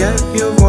get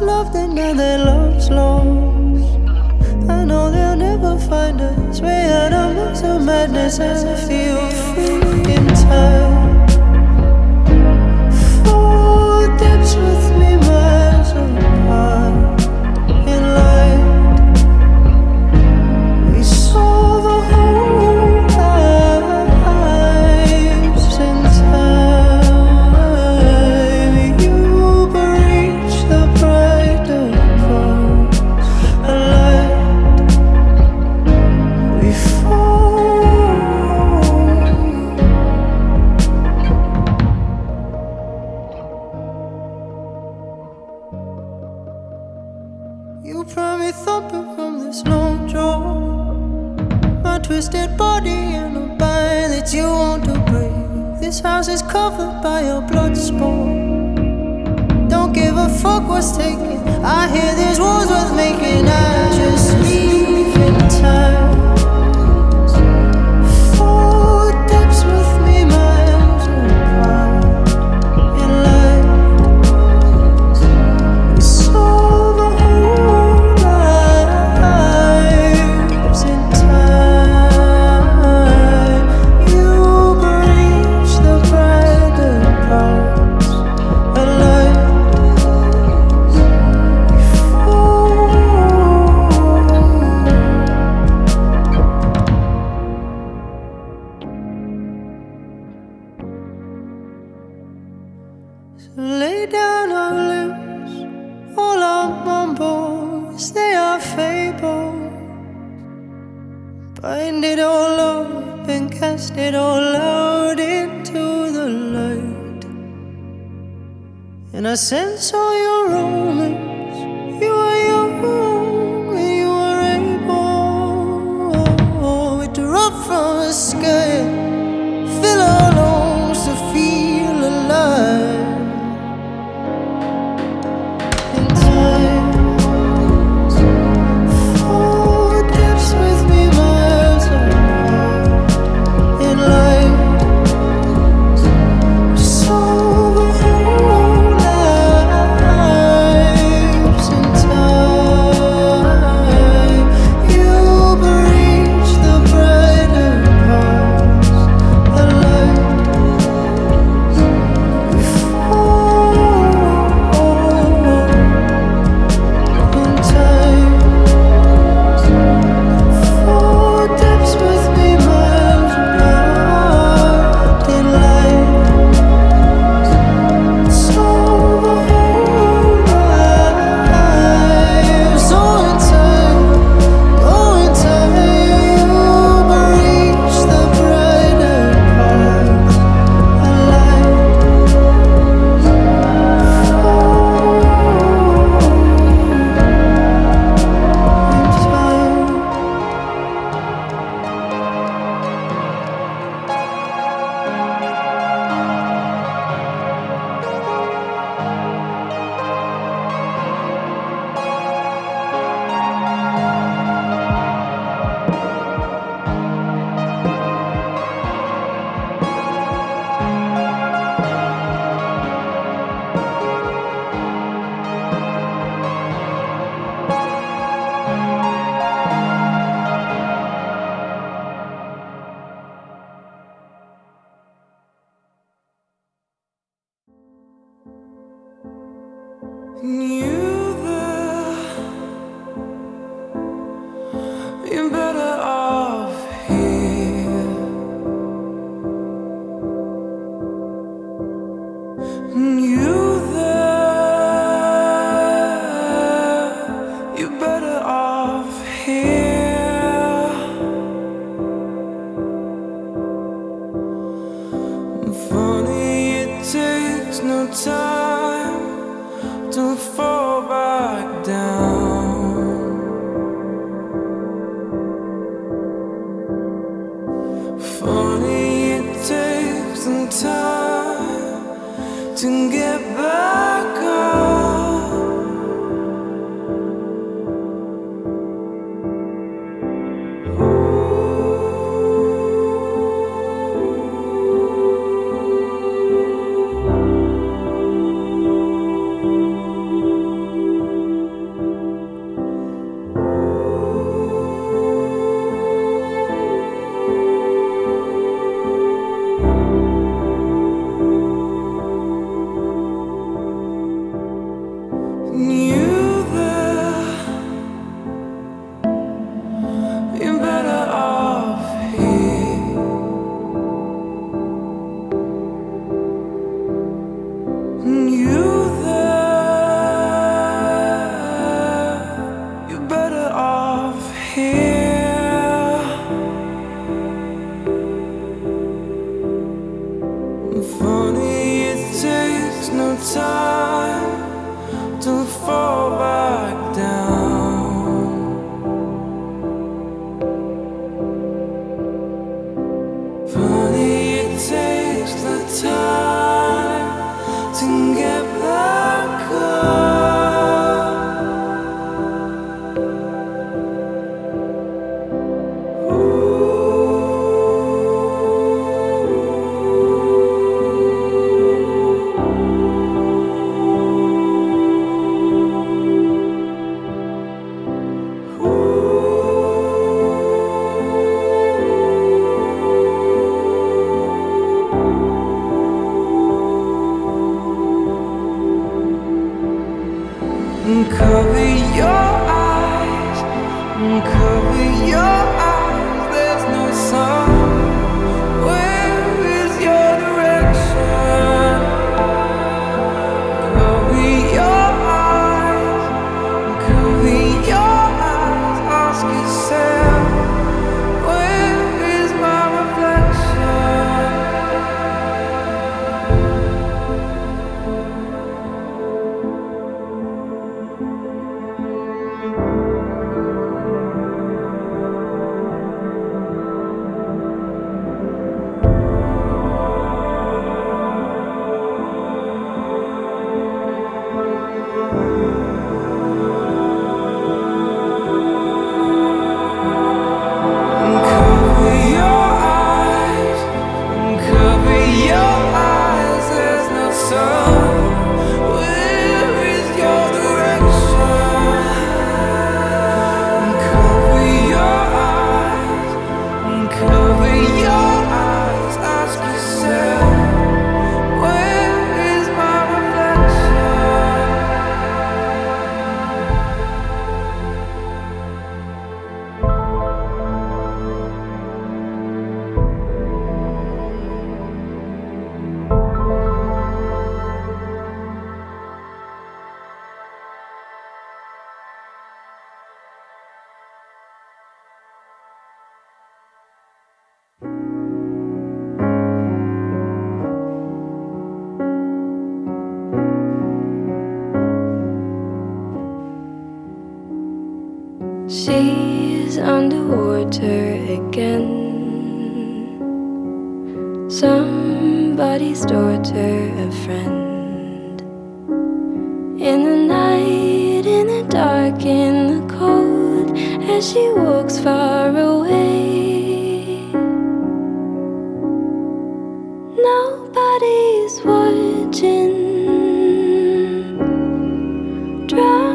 loved and now that love's lost. I know they'll never find us. Way out of months of madness, I feel free in time. This house is covered by your blood sport. Don't give a fuck what's taken. I hear there's wars worth making. I just leave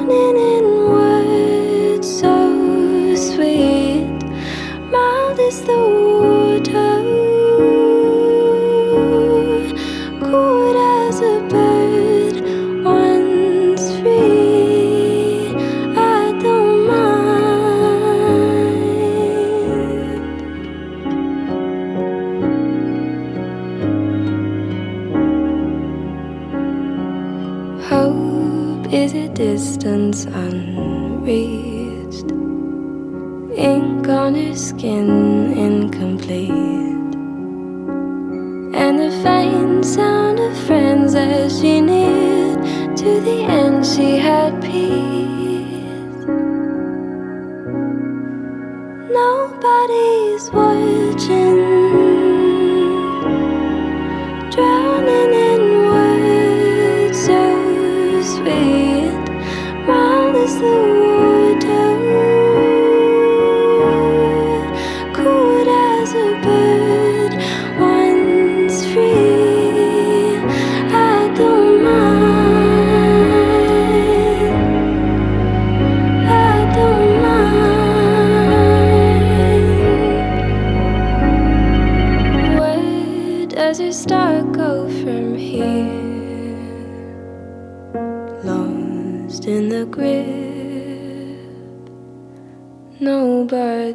running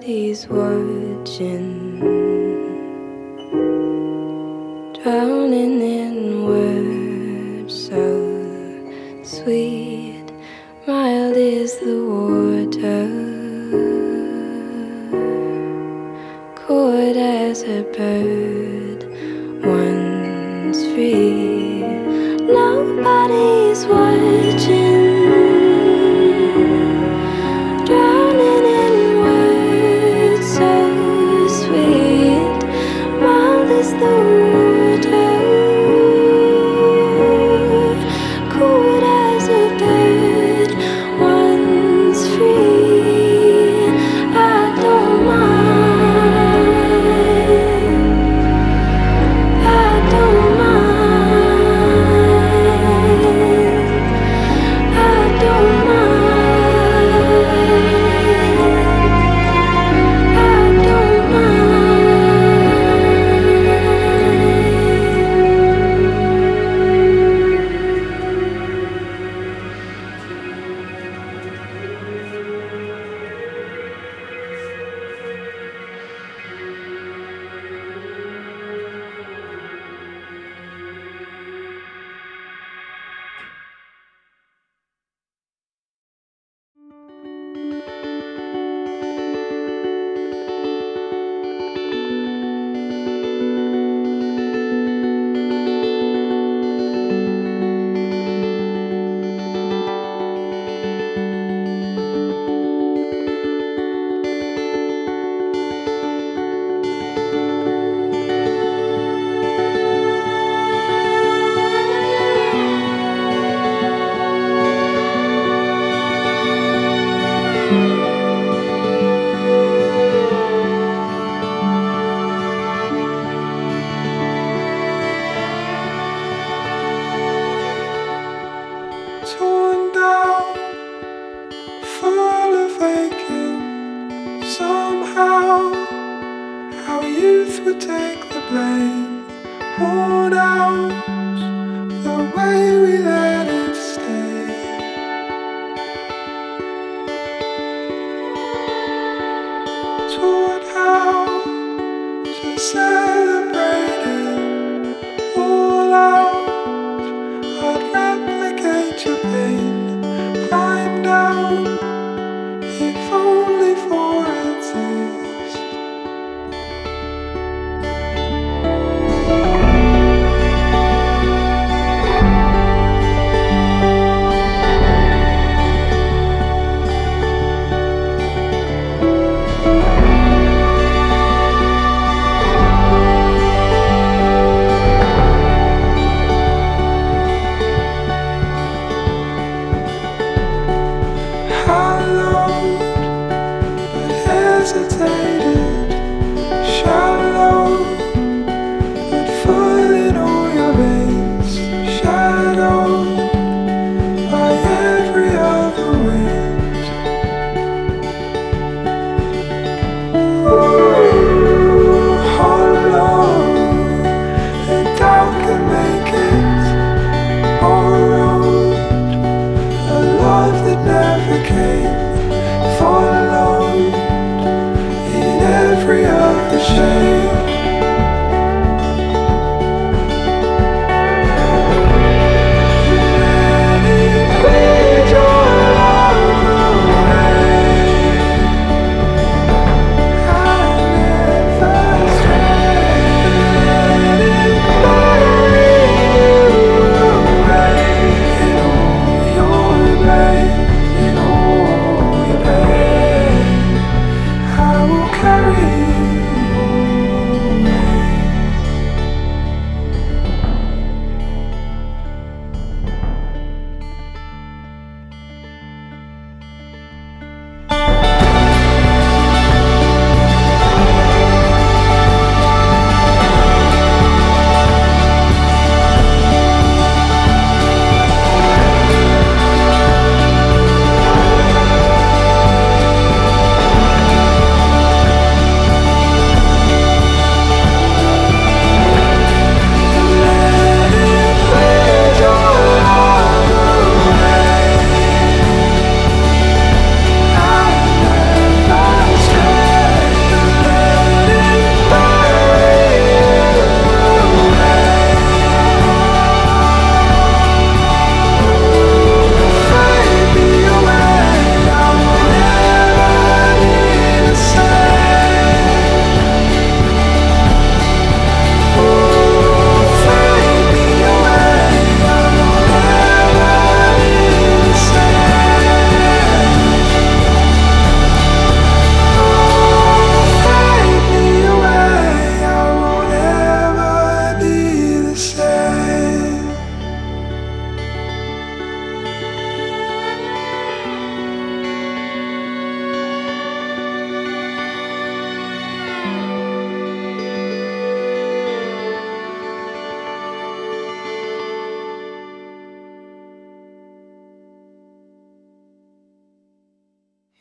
Nobody's watching.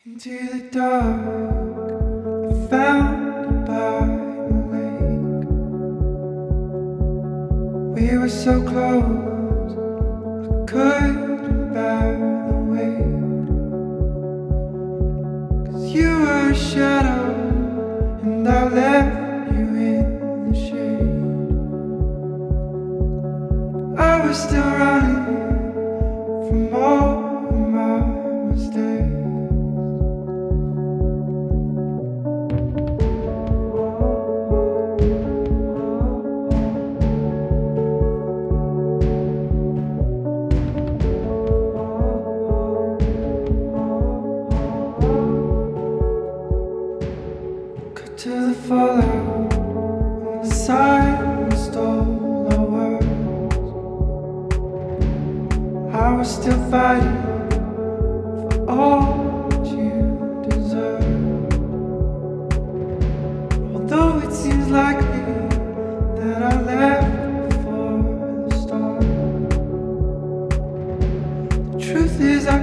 Into the dark, I found lake. We were so close, I couldn't bear the weight. Cause you were a shadow, and I left.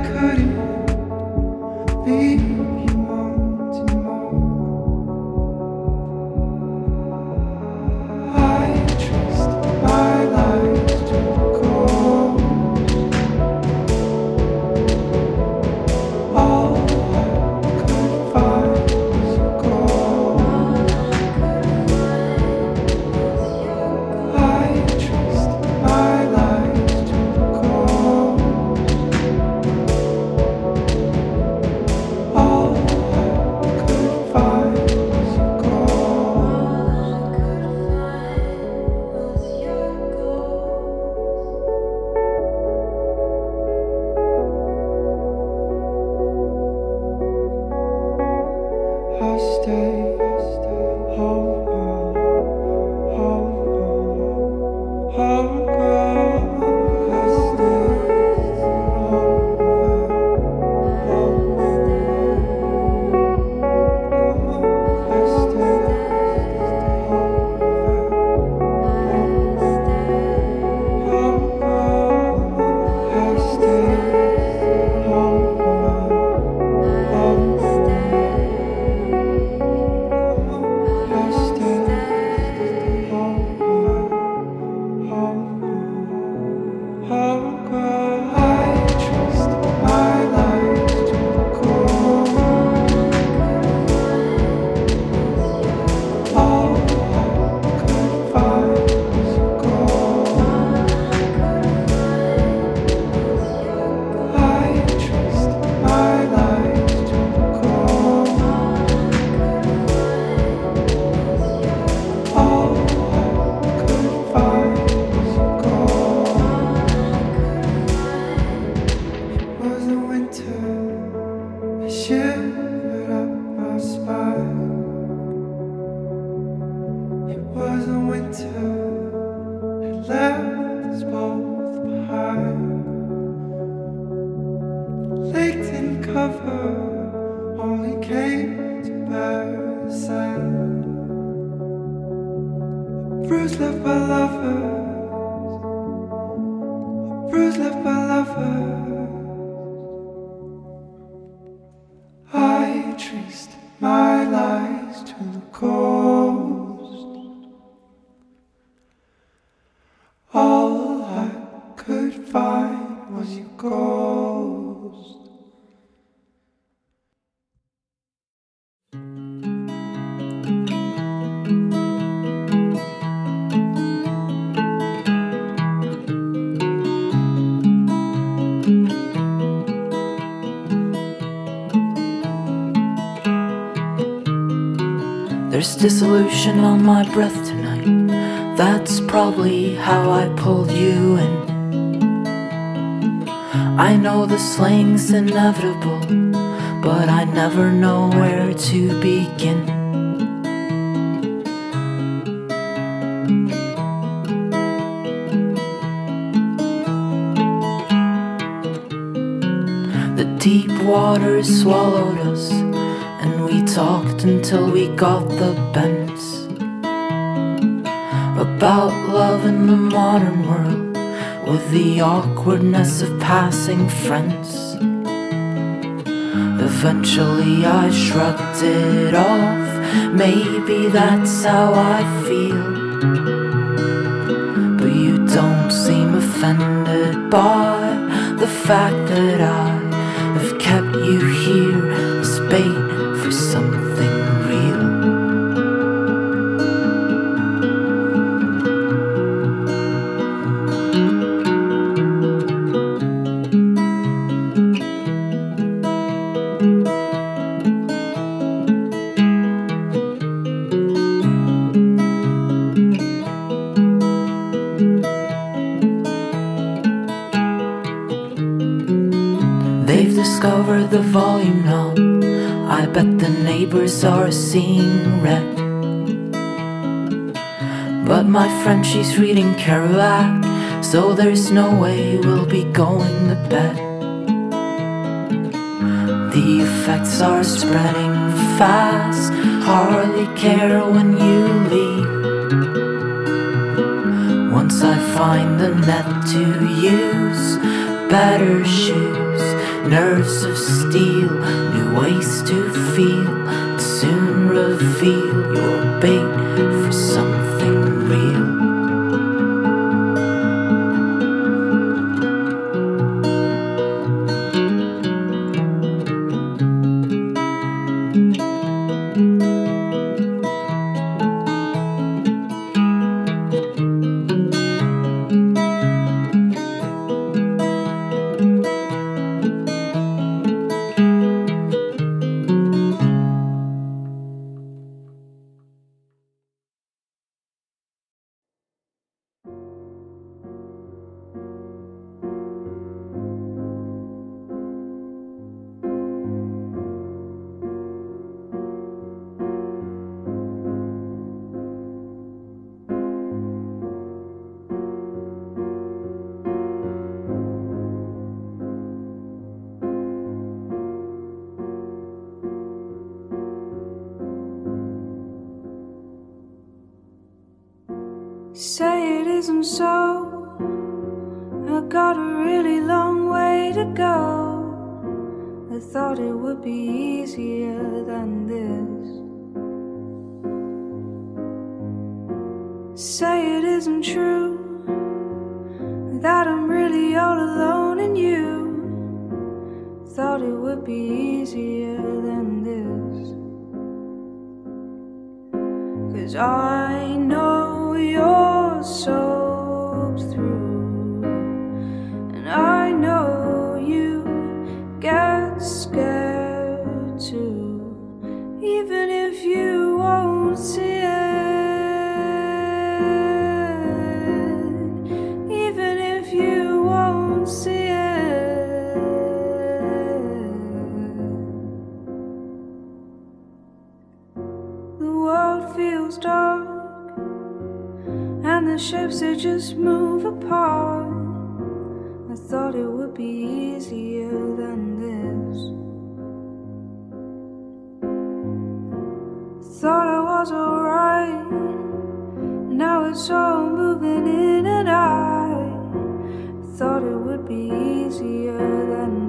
couldn't be. traced my lies to the core. Dissolution on my breath tonight. That's probably how I pulled you in. I know the slang's inevitable, but I never know where to begin. The deep waters swallowed us and we talked until we got the bends about love in the modern world with the awkwardness of passing friends. Eventually, I shrugged it off. Maybe that's how I feel. But you don't seem offended by the fact that I have kept you here as But my friend, she's reading Kerouac, so there's no way we'll be going to bed. The effects are spreading fast, hardly care when you leave. Once I find the net to use, better shoes, nerves of steel, new ways to feel, bem. I thought it would be easier than this. Say it isn't true that I'm really all alone in you. Thought it would be easier than this. Cause I know you're soaked even if you won't see it. Even if you won't see it. The world feels dark, and the shapes they just move apart. I thought it would be easier than Thought I was alright. Now it's all moving in and I thought it would be easier than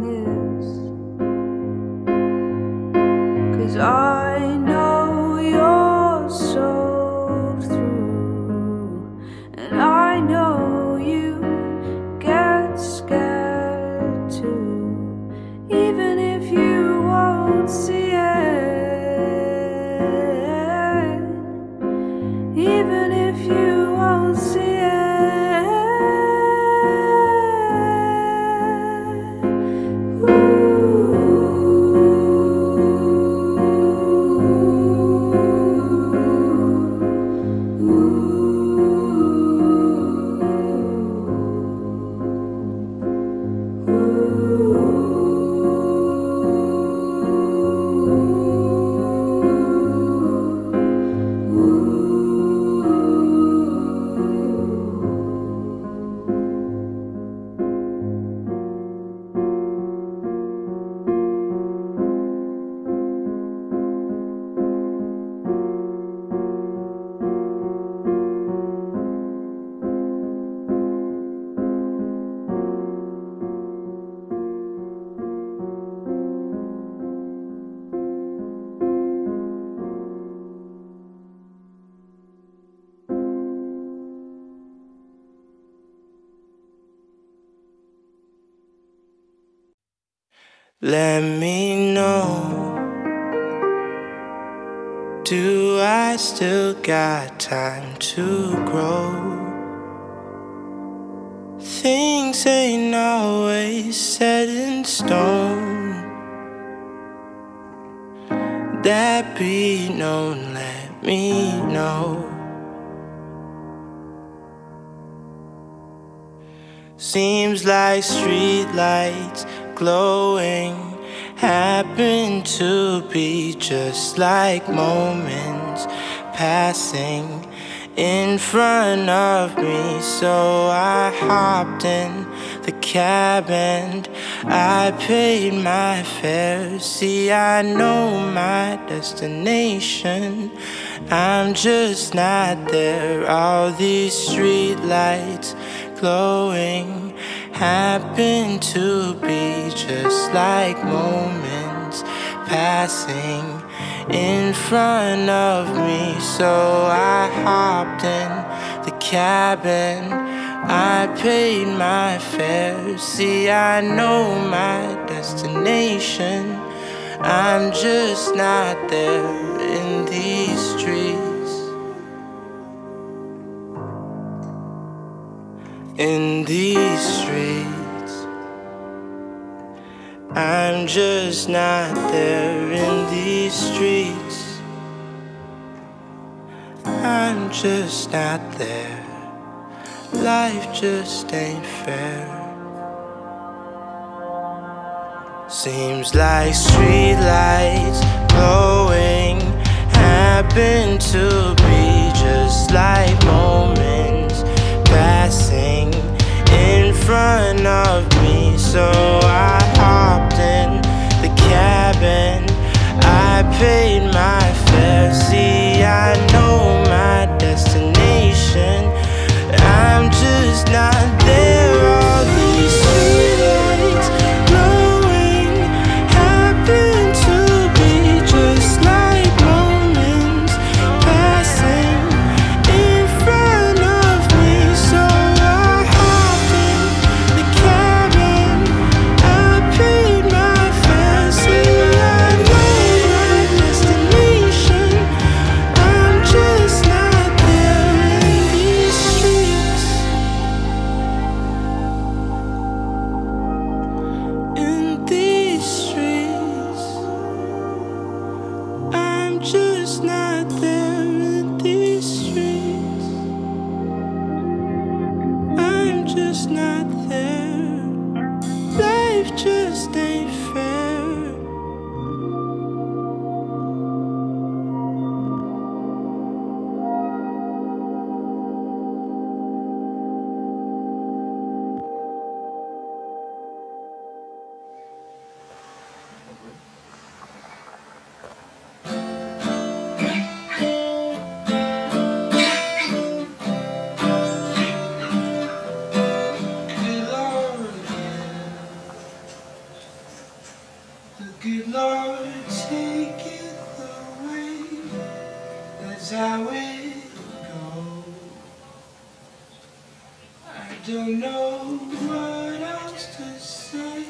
Let me know. Do I still got time to grow? Things ain't always set in stone. That be known, let me know. Seems like streetlights glowing happen to be just like moments passing in front of me. So I hopped in the cab and I paid my fare. See, I know my destination. I'm just not there. All these streetlights glowing happen to be just like moments passing in front of me. So I hopped in the cabin. I paid my fare. See, I know my destination. I'm just not there in these streets. In these streets. I'm just not there in these streets. I'm just not there. Life just ain't fair. Seems like streetlights glowing happen to be just like moments front of me. So I hopped in the cabin. I paid my fare. See, I know my destination. I'm just not there. Good Lord take taketh away. That's how it goes. I don't know what else to say.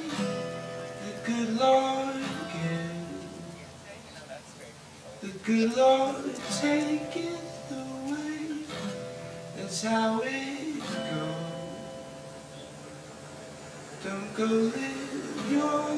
The good Lord gives. The good Lord take taketh away. That's how it goes. Don't go live your